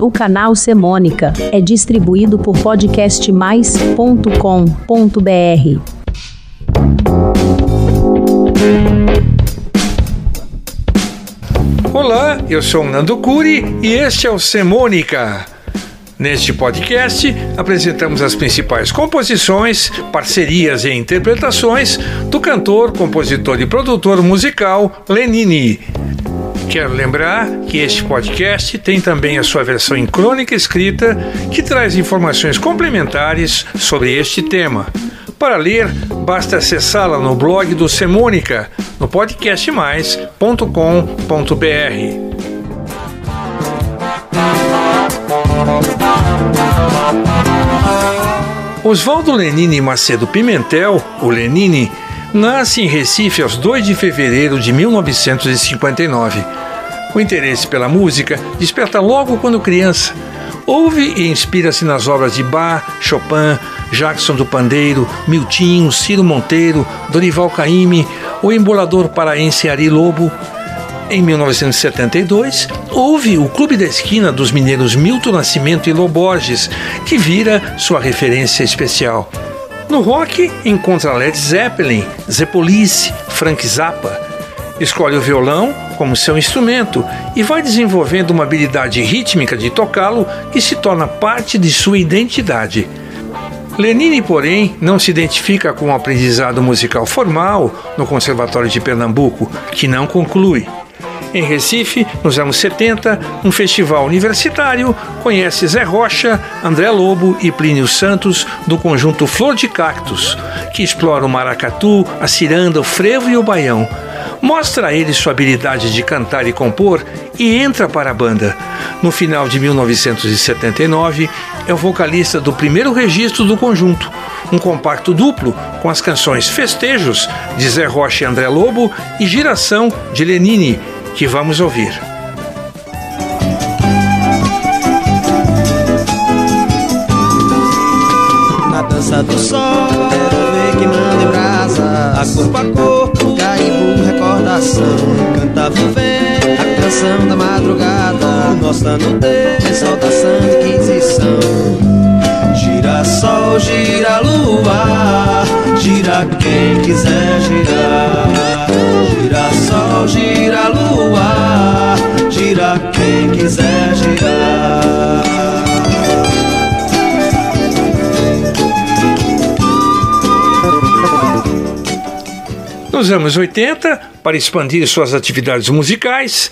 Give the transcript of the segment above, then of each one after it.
O canal Semônica é distribuído por podcastmais.com.br. Olá, eu sou Nando Curi e este é o Semônica. Neste podcast, apresentamos as principais composições, parcerias e interpretações do cantor, compositor e produtor musical Lenine. Quero lembrar que este podcast tem também a sua versão em crônica escrita, que traz informações complementares sobre este tema. Para ler, basta acessá-la no blog do Semônica, no podcastmais.com.br. Oswaldo Lenine Macedo Pimentel, o Lenine, nasce em Recife aos 2 de fevereiro de 1959. O interesse pela música desperta logo quando criança. Ouve e inspira-se nas obras de Bach, Chopin, Jackson do Pandeiro, Miltinho, Ciro Monteiro, Dorival Caymmi, o embolador paraense Ari Lobo. Em 1972, houve o Clube da Esquina dos mineiros Milton Nascimento e Loborges, que vira sua referência especial. No rock, encontra Led Zeppelin, Zé Police, Frank Zappa. Escolhe o violão como seu instrumento e vai desenvolvendo uma habilidade rítmica de tocá-lo que se torna parte de sua identidade. Lenine, porém, não se identifica com o aprendizado musical formal no Conservatório de Pernambuco, que não conclui. Em Recife, nos anos 70, um festival universitário conhece Zé Rocha, André Lobo e Plínio Santos do conjunto Flor de Cactus, que explora o maracatu, a ciranda, o frevo e o baião. Mostra a ele sua habilidade de cantar e compor e entra para a banda. No final de 1979, é o vocalista do primeiro registro do conjunto, um compacto duplo com as canções Festejos, de Zé Rocha e André Lobo, e Giração, de Lenine, que vamos ouvir. Na dança do sol, quero ver queimando em brasa, a corpo a corpo, carimbo, recordação. Cantava o vento, a canção da madrugada, o nosso ano de exaltação de inquisição. Gira sol, gira lua, gira quem quiser girar. Gira sol, gira lua, gira quem quiser girar. Nos anos 80, para expandir suas atividades musicais,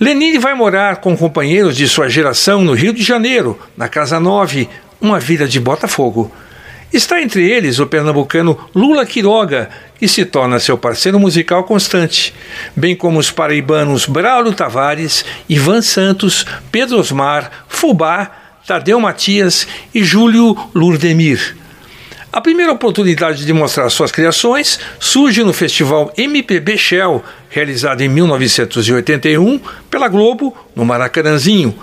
Lenine vai morar com companheiros de sua geração no Rio de Janeiro, na Casa 9, uma vila de Botafogo. Está entre eles o pernambucano Lula Quiroga, que se torna seu parceiro musical constante, bem como os paraibanos Braulio Tavares, Ivan Santos, Pedro Osmar, Fubá, Tadeu Matias e Júlio Lurdemir. A primeira oportunidade de mostrar suas criações surge no festival MPB Shell, realizado em 1981 pela Globo, no Maracanãzinho,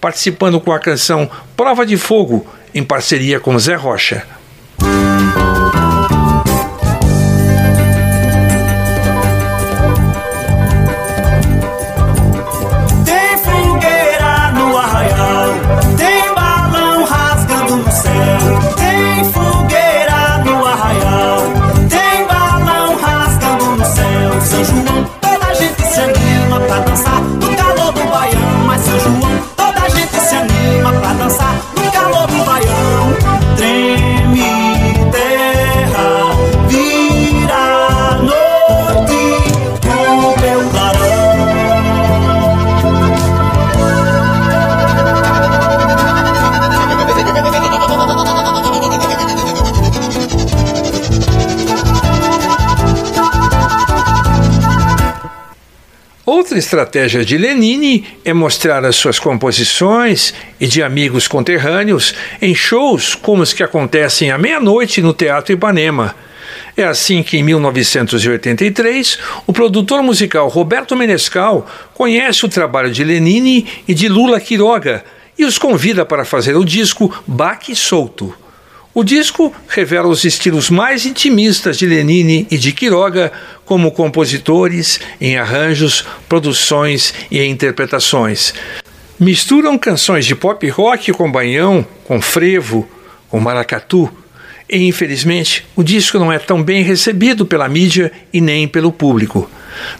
participando com a canção Prova de Fogo, em parceria com Zé Rocha. Estratégia de Lenine é mostrar as suas composições e de amigos conterrâneos em shows como os que acontecem à meia-noite no Teatro Ipanema. É assim que, em 1983, o produtor musical Roberto Menescal conhece o trabalho de Lenine e de Lula Quiroga e os convida para fazer o disco Baque Solto. O disco revela os estilos mais intimistas de Lenine e de Quiroga como compositores, em arranjos, produções e interpretações. Misturam canções de pop rock com banhão, com frevo, com maracatu. E infelizmente, o disco não é tão bem recebido pela mídia e nem pelo público.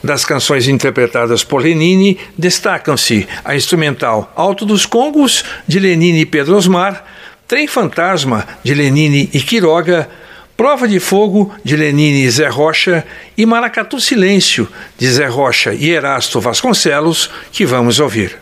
Das canções interpretadas por Lenine, destacam-se a instrumental Alto dos Congos, de Lenine e Pedro Osmar, Trem Fantasma, de Lenine e Quiroga, Prova de Fogo, de Lenine e Zé Rocha, e Maracatu Silêncio, de Zé Rocha e Erasto Vasconcelos, que vamos ouvir.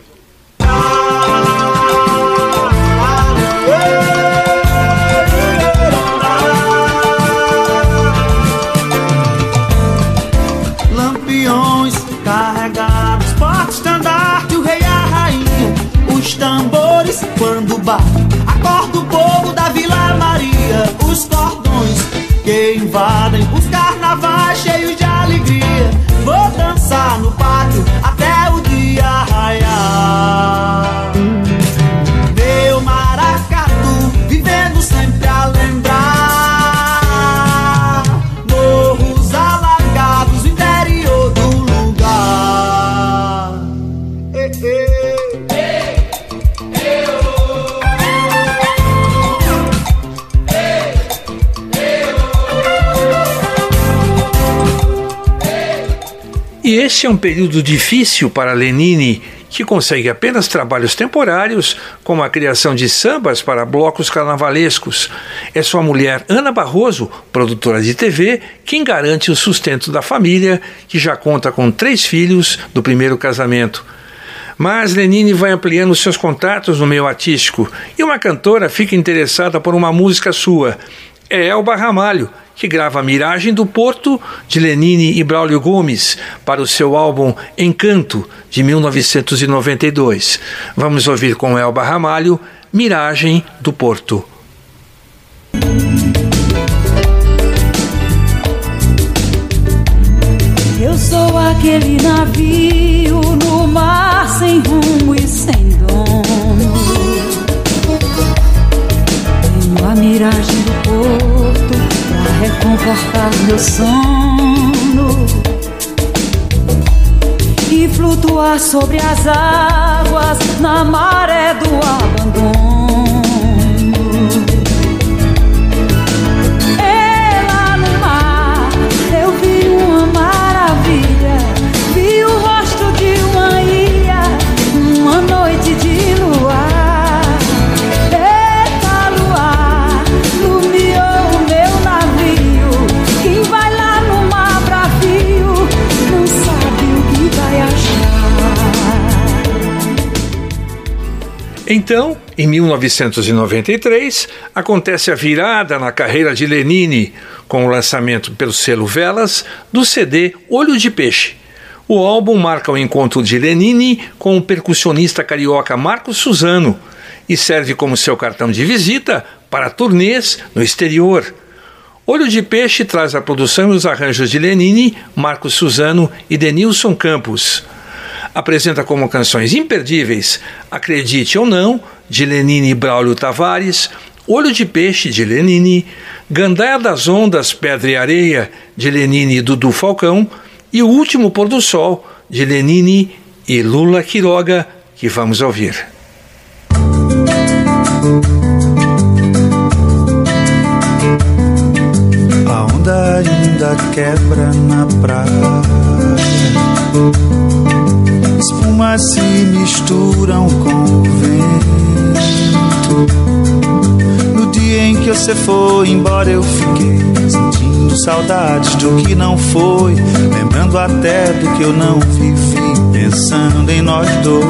E este é um período difícil para Lenine, que consegue apenas trabalhos temporários, como a criação de sambas para blocos carnavalescos. É sua mulher Ana Barroso, produtora de TV, quem garante o sustento da família, que já conta com três filhos do primeiro casamento. Mas Lenine vai ampliando seus contatos no meio artístico e uma cantora fica interessada por uma música sua. É Elba Ramalho, que grava Miragem do Porto, de Lenine e Braulio Gomes, para o seu álbum Encanto, de 1992. Vamos ouvir com Elba Ramalho, Miragem do Porto. Eu sou aquele navio no mar sem rumo e sem dono. Tenho a miragem do porto reconfortar meu sono e flutuar sobre as águas na maré do abandono. Então, em 1993, acontece a virada na carreira de Lenine, com o lançamento pelo selo Velas do CD Olho de Peixe. O álbum marca o encontro de Lenine com o percussionista carioca Marcos Suzano e serve como seu cartão de visita para turnês no exterior. Olho de Peixe traz a produção e os arranjos de Lenine, Marcos Suzano e Denilson Campos apresenta como canções imperdíveis Acredite ou Não, de Lenine e Braulio Tavares, Olho de Peixe, de Lenine, Gandaia das Ondas, Pedra e Areia, de Lenine e Dudu Falcão, e O Último Pôr do Sol, de Lenine e Lula Quiroga, que vamos ouvir. A onda ainda quebra na praia se misturam com o vento. No dia em que você foi embora, eu fiquei sentindo saudades do que não foi, lembrando até do que eu não vivi, pensando em nós dois.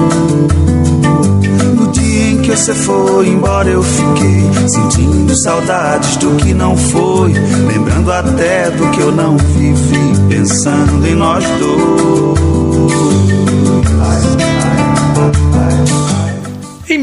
No dia em que você foi embora, eu fiquei sentindo saudades do que não foi, lembrando até do que eu não vivi, pensando em nós dois.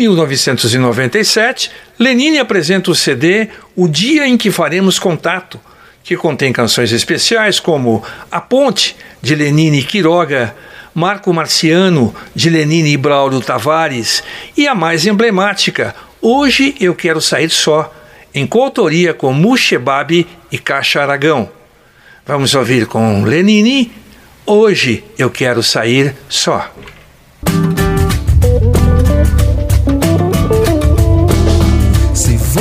1997, Lenine apresenta o CD O Dia em que Faremos Contato, que contém canções especiais como A Ponte, de Lenine e Quiroga, Marco Marciano, de Lenine e Braulio Tavares, e a mais emblemática, Hoje Eu Quero Sair Só, em coautoria com Mushebab e Caixa Aragão. Vamos ouvir com Lenine, Hoje Eu Quero Sair Só.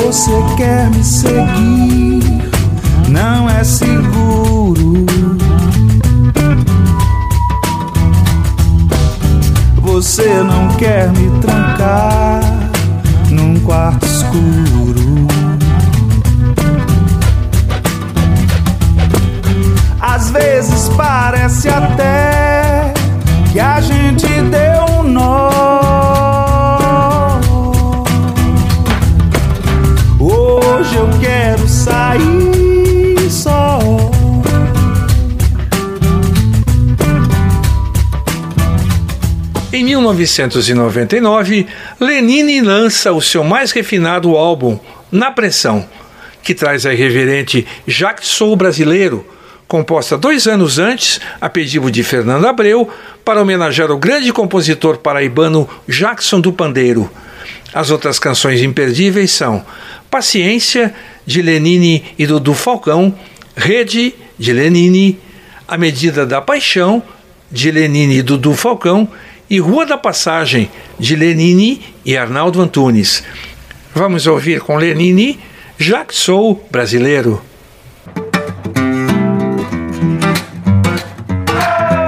Você quer me seguir, não é seguro. Você não quer me trancar num quarto escuro. Às vezes parece até que a gente 1999, Lenine lança o seu mais refinado álbum, Na Pressão, que traz a irreverente Jacques Sou Brasileiro, composta dois anos antes, a pedido de Fernando Abreu, para homenagear o grande compositor paraibano Jackson do Pandeiro. As outras canções imperdíveis são Paciência, de Lenine e Dudu Falcão, Rede, de Lenine, A Medida da Paixão, de Lenine e Dudu Falcão, e Rua da Passagem, de Lenine e Arnaldo Antunes. Vamos ouvir com Lenine, Já que sou brasileiro.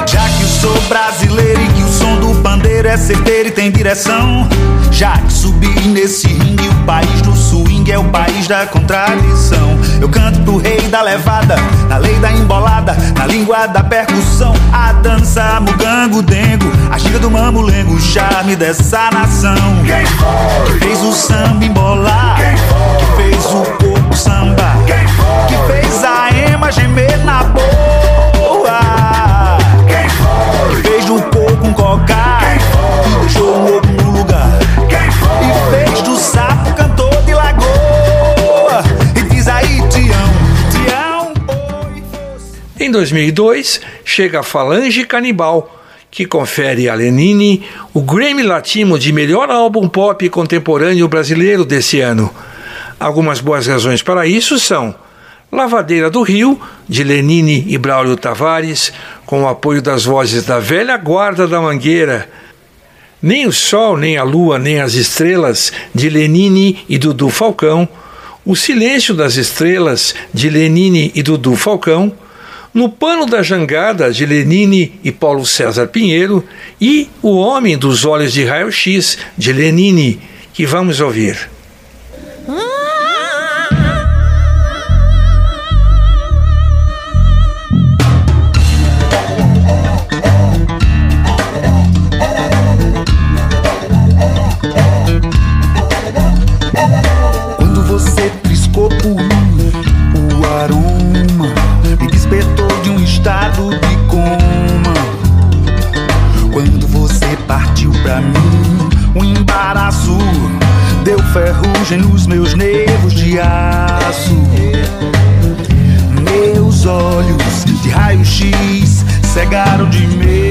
Já que sou brasileiro e que o som do pandeiro é certeiro e tem direção. Já que subi nesse ringue, o país do swing é o país da contradição. Eu canto pro rei da levada, na lei da embolada, na língua da percussão. A dança, mugango, dengo, a gira do mamulengo, o charme dessa nação. Quem foi? Que fez o samba embolar, Quem foi? que fez o corpo samba, Quem foi? que fez a ema gemer 2002, chega a Falange Canibal, que confere a Lenine o Grammy Latino de melhor álbum pop contemporâneo brasileiro desse ano. Algumas boas razões para isso são Lavadeira do Rio, de Lenine e Braulio Tavares, com o apoio das vozes da velha guarda da Mangueira. Nem o Sol, nem a Lua, nem as Estrelas, de Lenine e Dudu Falcão. O Silêncio das Estrelas, de Lenine e Dudu Falcão. No Pano da Jangada, de Lenine e Paulo César Pinheiro. E O Homem dos Olhos de Raio-X, de Lenine, que vamos ouvir. Ferrugem nos meus nervos de aço. Meus olhos de raio-x cegaram de medo.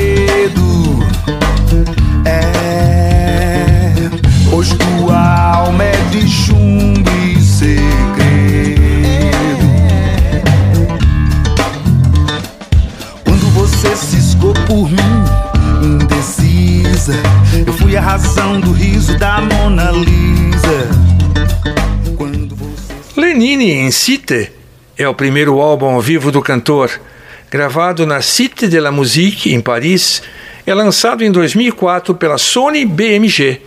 Cité é o primeiro álbum ao vivo do cantor, gravado na Cité de la Musique, em Paris, é lançado em 2004 pela Sony BMG.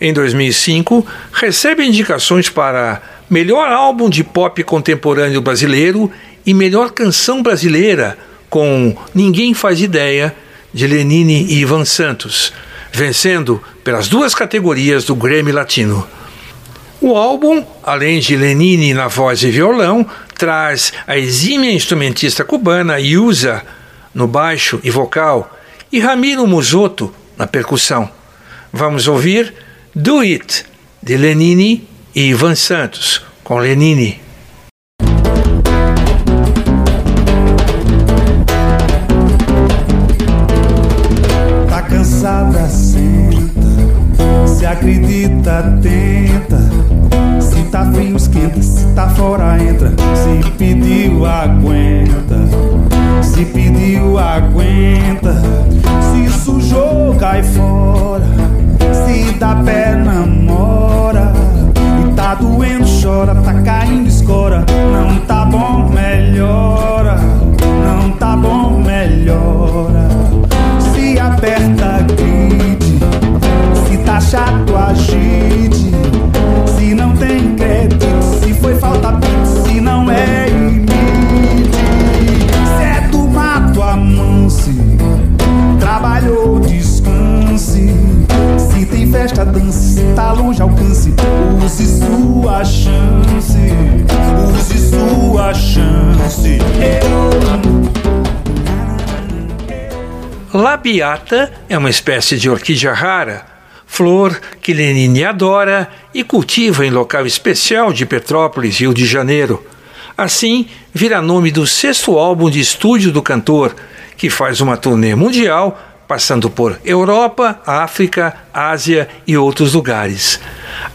Em 2005, recebe indicações para Melhor Álbum de Pop Contemporâneo Brasileiro e Melhor Canção Brasileira, com Ninguém Faz Ideia, de Lenine e Ivan Santos, vencendo pelas duas categorias do Grammy Latino. O álbum, além de Lenine na voz e violão, traz a exímia instrumentista cubana Yusa no baixo e vocal e Ramiro Musoto na percussão. Vamos ouvir Do It, de Lenine e Ivan Santos, com Lenine. Tá cansada, senta. Se acredita, tenta. Tá frio, esquenta. Se tá fora, entra. Se pediu, aguenta. Se pediu, aguenta. Se sujou, cai fora. Se dá pé, namora. E tá doendo, chora, tá caindo escora. Labiata é uma espécie de orquídea rara, flor que Lenine adora e cultiva em local especial de Petrópolis, Rio de Janeiro. Assim, vira nome do sexto álbum de estúdio do cantor, que faz uma turnê mundial, passando por Europa, África, Ásia e outros lugares.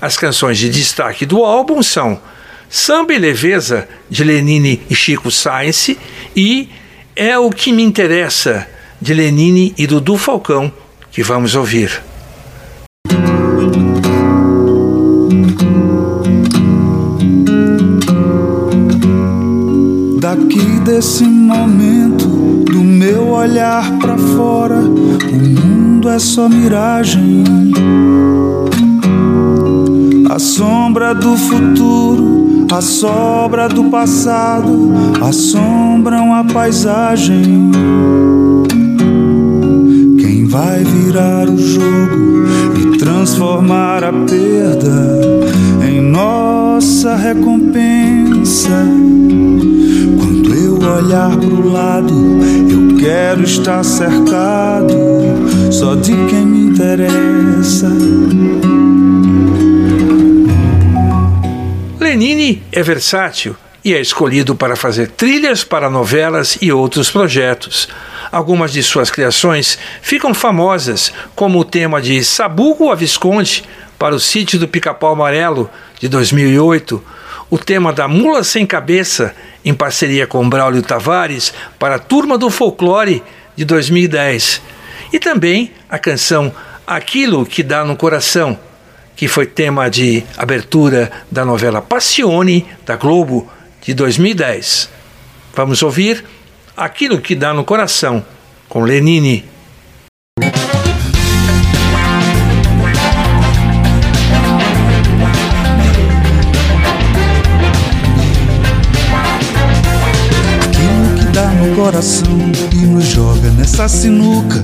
As canções de destaque do álbum são Samba e Leveza, de Lenine e Chico Science, e É o que me interessa, de Lenine e Dudu Falcão, que vamos ouvir. Daqui desse momento, do meu olhar pra fora, o mundo é só miragem. A sombra do futuro, a sobra do passado assombram a paisagem. Jogo e transformar a perda em nossa recompensa? Quando eu olhar pro lado, eu quero estar cercado só de quem me interessa. Lenine é versátil e é escolhido para fazer trilhas para novelas e outros projetos. Algumas de suas criações ficam famosas, como o tema de Sabugo a Visconde para o Sítio do Pica-Pau Amarelo de 2008, o tema da Mula Sem Cabeça, em parceria com Braulio Tavares, para a Turma do Folclore de 2010, e também a canção Aquilo que Dá no Coração, que foi tema de abertura da novela Passione, da Globo, de 2010. Vamos ouvir Aquilo que Dá no Coração, com Lenine. Aquilo que dá no coração e nos joga nessa sinuca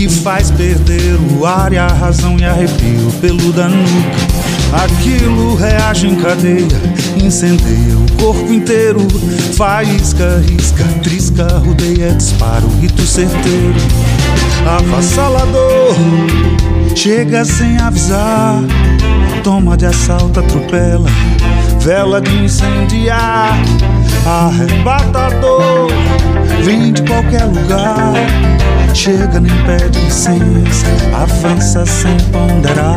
que faz perder o ar e a razão e arrepio pelo da nuca. Aquilo reage em cadeia, incendeia o corpo inteiro, faísca, risca, trisca, rodeia, dispara o rito certeiro. Avassalador, chega sem avisar, toma de assalto, atropela, vela de incendiar, arrebatador, vem de qualquer lugar. Chega, nem pede licença, avança sem ponderar.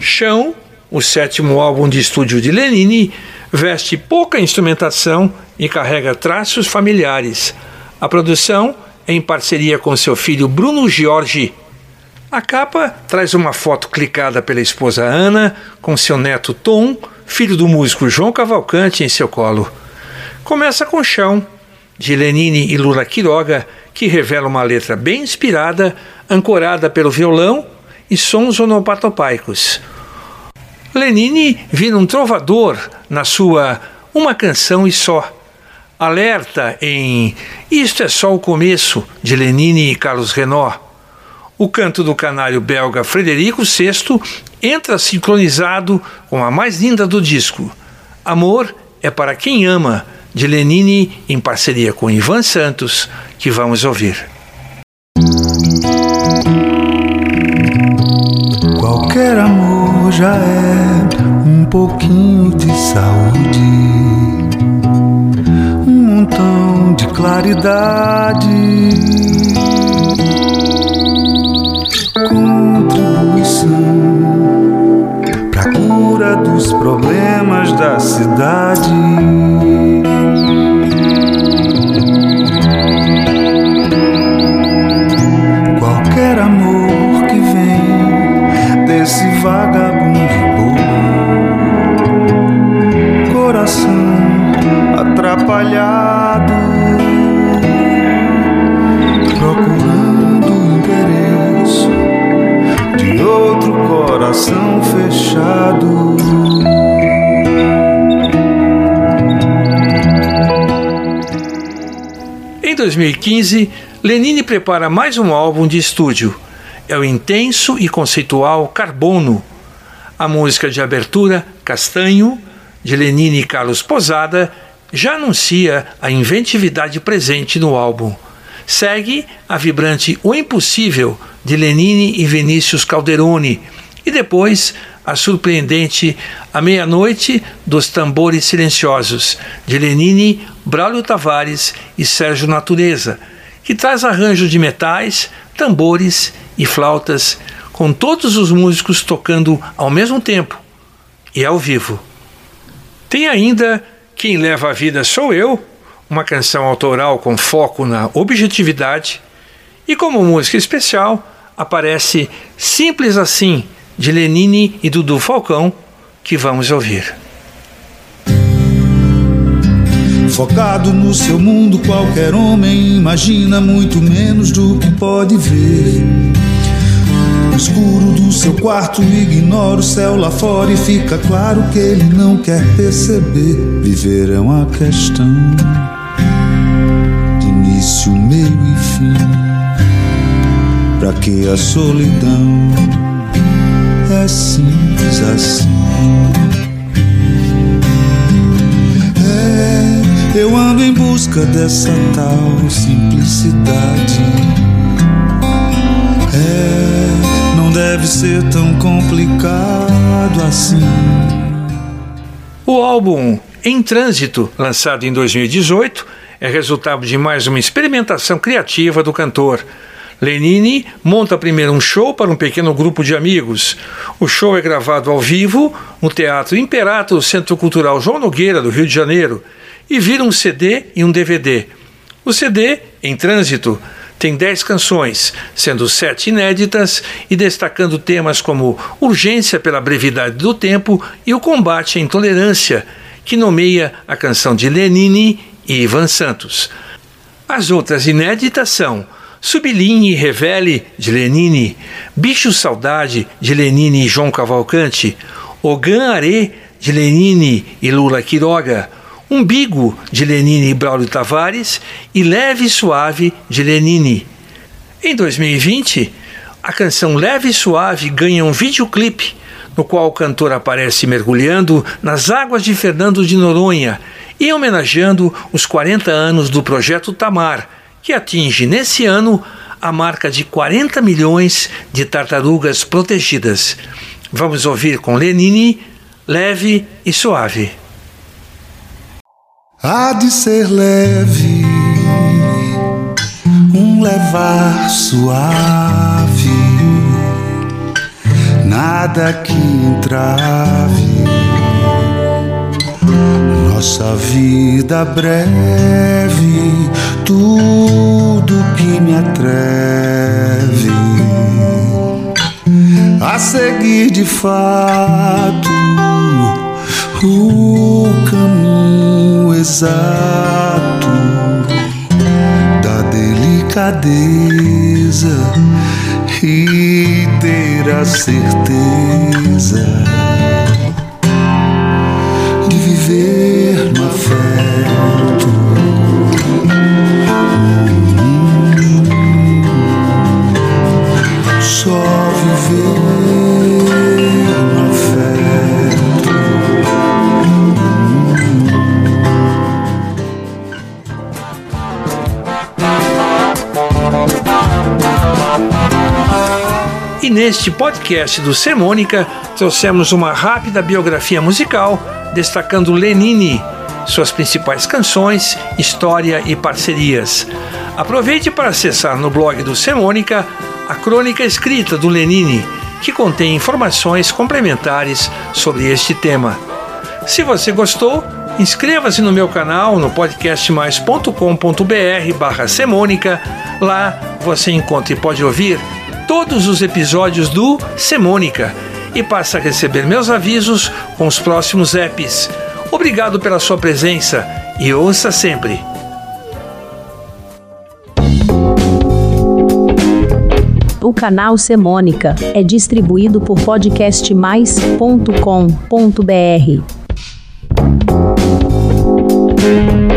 Chão, o sétimo álbum de estúdio de Lenine, veste pouca instrumentação e carrega traços familiares. A produção em parceria com seu filho Bruno Giorgi. A capa traz uma foto clicada pela esposa Ana com seu neto Tom, filho do músico João Cavalcante, em seu colo. Começa com Chão, de Lenine e Lula Quiroga, que revela uma letra bem inspirada, ancorada pelo violão e sons onopatopaicos. Lenine vira um trovador na sua Uma Canção e Só. Alerta em Isto é só o começo, de Lenine e Carlos Renault. O canto do canário belga Frederico VI entra sincronizado com a mais linda do disco. Amor é para quem ama, de Lenine em parceria com Ivan Santos, que vamos ouvir. Qualquer amor já é um pouquinho de saúde, um montão de claridade, contribuição pra cura dos problemas da cidade. 2015, Lenine prepara mais um álbum de estúdio. É o intenso e conceitual Carbono. A música de abertura, Castanho, de Lenine e Carlos Posada, já anuncia a inventividade presente no álbum. Segue a vibrante O Impossível, de Lenine e Vinícius Calderoni, e depois a surpreendente A Meia-Noite dos Tambores Silenciosos, de Lenine, Braulio Tavares e Sérgio Natureza, que traz arranjo de metais, tambores e flautas, com todos os músicos tocando ao mesmo tempo e ao vivo. Tem ainda Quem Leva a Vida Sou Eu, uma canção autoral com foco na objetividade, e como música especial aparece Simples Assim, de Lenine e Dudu Falcão, que vamos ouvir. Focado no seu mundo, qualquer homem imagina muito menos do que pode ver. No escuro do seu quarto, ignora o céu lá fora e fica claro que ele não quer perceber. Viver é uma questão de início, meio e fim. Pra que a solidão é simples assim? É, eu ando em busca dessa tal simplicidade. É, não deve ser tão complicado assim. O álbum Em Trânsito, lançado em 2018, é resultado de mais uma experimentação criativa do cantor. Lenine monta primeiro um show para um pequeno grupo de amigos. O show é gravado ao vivo no Teatro Imperato Centro Cultural João Nogueira, do Rio de Janeiro, e vira um CD e um DVD. O CD, Em Trânsito, tem 10 canções, sendo sete inéditas e destacando temas como urgência pela brevidade do tempo e o combate à intolerância, que nomeia a canção de Lenine e Ivan Santos. As outras inéditas são Sublinhe e Revele, de Lenine, Bicho Saudade, de Lenine e João Cavalcante, Ogan Are, de Lenine e Lula Quiroga, Umbigo, de Lenine e Braulio Tavares, e Leve e Suave, de Lenine. Em 2020, a canção Leve e Suave ganha um videoclipe, no qual o cantor aparece mergulhando nas águas de Fernando de Noronha e homenageando os 40 anos do Projeto Tamar, que atinge nesse ano a marca de 40 milhões de tartarugas protegidas. Vamos ouvir com Lenine, leve e suave. Há de ser leve, um levar suave, nada que entrave nossa vida breve, tudo que me atreve a seguir de fato o caminho exato da delicadeza e ter a certeza de viver neste podcast do Semônica, trouxemos uma rápida biografia musical destacando Lenine, suas principais canções, história e parcerias. Aproveite para acessar no blog do Semônica a crônica escrita do Lenine, que contém informações complementares sobre este tema. Se você gostou, inscreva-se no meu canal no podcastmais.com.br barra Semônica. Lá você encontra e pode ouvir todos os episódios do Semônica e passa a receber meus avisos com os próximos apps. Obrigado pela sua presença e ouça sempre. O canal Semônica é distribuído por podcastmais.com.br.